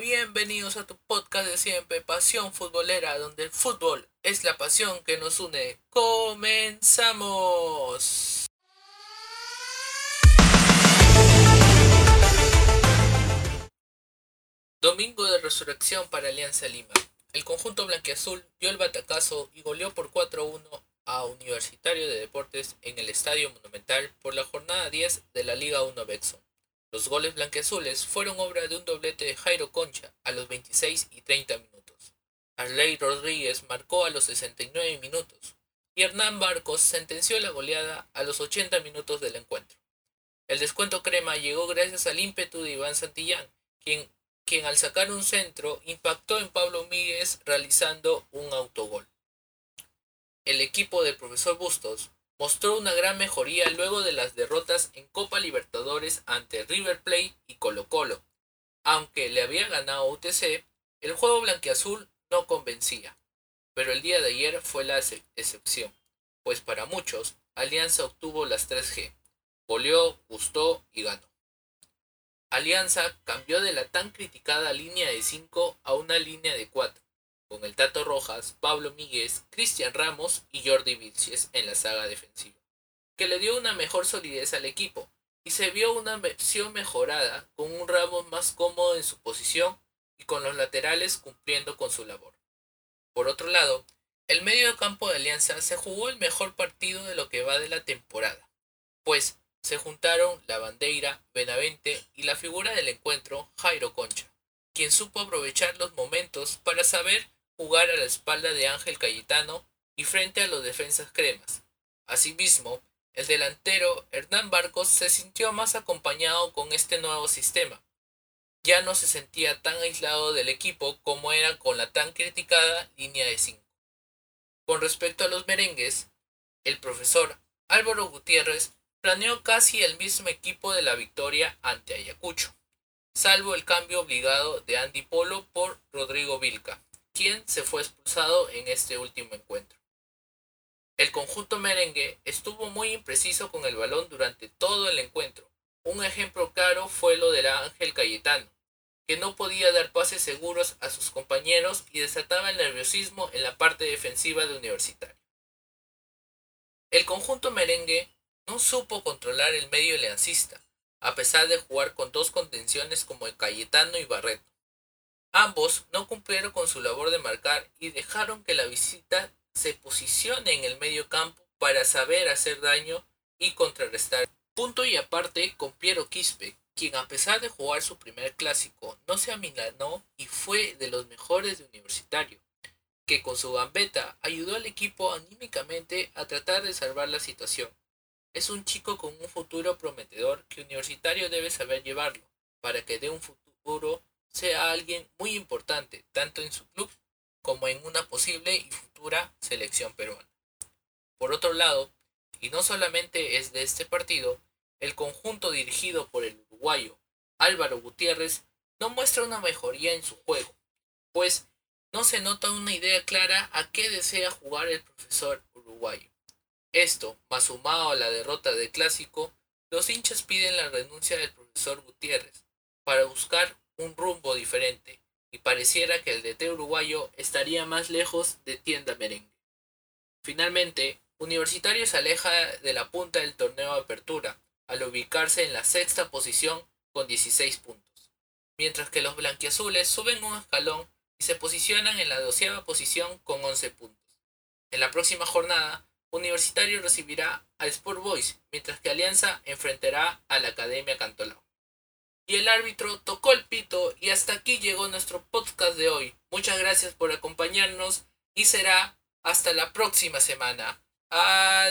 Bienvenidos a tu podcast de siempre, Pasión Futbolera, donde el fútbol es la pasión que nos une. ¡Comenzamos! Domingo de resurrección para Alianza Lima. El conjunto blanquiazul dio el batacazo y goleó por 4-1 a Universitario de Deportes en el Estadio Monumental por la jornada 10 de la Liga 1 Bexon. Los goles blanqueazules fueron obra de un doblete de Jairo Concha a los 26 y 30 minutos. Arley Rodríguez marcó a los 69 minutos y Hernán Barcos sentenció la goleada a los 80 minutos del encuentro. El descuento crema llegó gracias al ímpetu de Iván Santillán, quien, quien al sacar un centro impactó en Pablo Míguez realizando un autogol. El equipo del profesor Bustos mostró una gran mejoría luego de las derrotas en Copa Libertadores ante River Plate y Colo Colo. Aunque le había ganado UTC, el juego blanqueazul no convencía. Pero el día de ayer fue la excepción, pues para muchos, Alianza obtuvo las 3G. Goleó, gustó y ganó. Alianza cambió de la tan criticada línea de 5 a una línea de 4 con el Tato Rojas, Pablo Míguez, Cristian Ramos y Jordi Vilches en la saga defensiva, que le dio una mejor solidez al equipo y se vio una versión mejorada con un Ramos más cómodo en su posición y con los laterales cumpliendo con su labor. Por otro lado, el medio campo de Alianza se jugó el mejor partido de lo que va de la temporada, pues se juntaron la bandera, Benavente y la figura del encuentro, Jairo Concha, quien supo aprovechar los momentos para saber jugar a la espalda de Ángel Cayetano y frente a los defensas cremas. Asimismo, el delantero Hernán Barcos se sintió más acompañado con este nuevo sistema. Ya no se sentía tan aislado del equipo como era con la tan criticada línea de 5. Con respecto a los merengues, el profesor Álvaro Gutiérrez planeó casi el mismo equipo de la victoria ante Ayacucho, salvo el cambio obligado de Andy Polo por Rodrigo Vilca quien se fue expulsado en este último encuentro. El conjunto merengue estuvo muy impreciso con el balón durante todo el encuentro. Un ejemplo claro fue lo del Ángel Cayetano, que no podía dar pases seguros a sus compañeros y desataba el nerviosismo en la parte defensiva de Universitario. El conjunto merengue no supo controlar el medio leancista, a pesar de jugar con dos contenciones como el Cayetano y Barreto. Ambos no cumplieron con su labor de marcar y dejaron que la visita se posicione en el medio campo para saber hacer daño y contrarrestar. Punto y aparte con Piero Quispe, quien a pesar de jugar su primer clásico no se amilanó y fue de los mejores de Universitario, que con su gambeta ayudó al equipo anímicamente a tratar de salvar la situación. Es un chico con un futuro prometedor que Universitario debe saber llevarlo para que dé un futuro sea alguien muy importante, tanto en su club como en una posible y futura selección peruana. Por otro lado, y no solamente es de este partido, el conjunto dirigido por el uruguayo Álvaro Gutiérrez no muestra una mejoría en su juego, pues no se nota una idea clara a qué desea jugar el profesor uruguayo. Esto, más sumado a la derrota del clásico, los hinchas piden la renuncia del profesor Gutiérrez para buscar un rumbo diferente, y pareciera que el DT uruguayo estaría más lejos de tienda merengue. Finalmente, Universitario se aleja de la punta del torneo de apertura, al ubicarse en la sexta posición con 16 puntos, mientras que los blanquiazules suben un escalón y se posicionan en la doceava posición con 11 puntos. En la próxima jornada, Universitario recibirá a Sport Boys, mientras que Alianza enfrentará a la Academia Cantolao y el árbitro tocó el pito y hasta aquí llegó nuestro podcast de hoy. Muchas gracias por acompañarnos y será hasta la próxima semana. Adiós.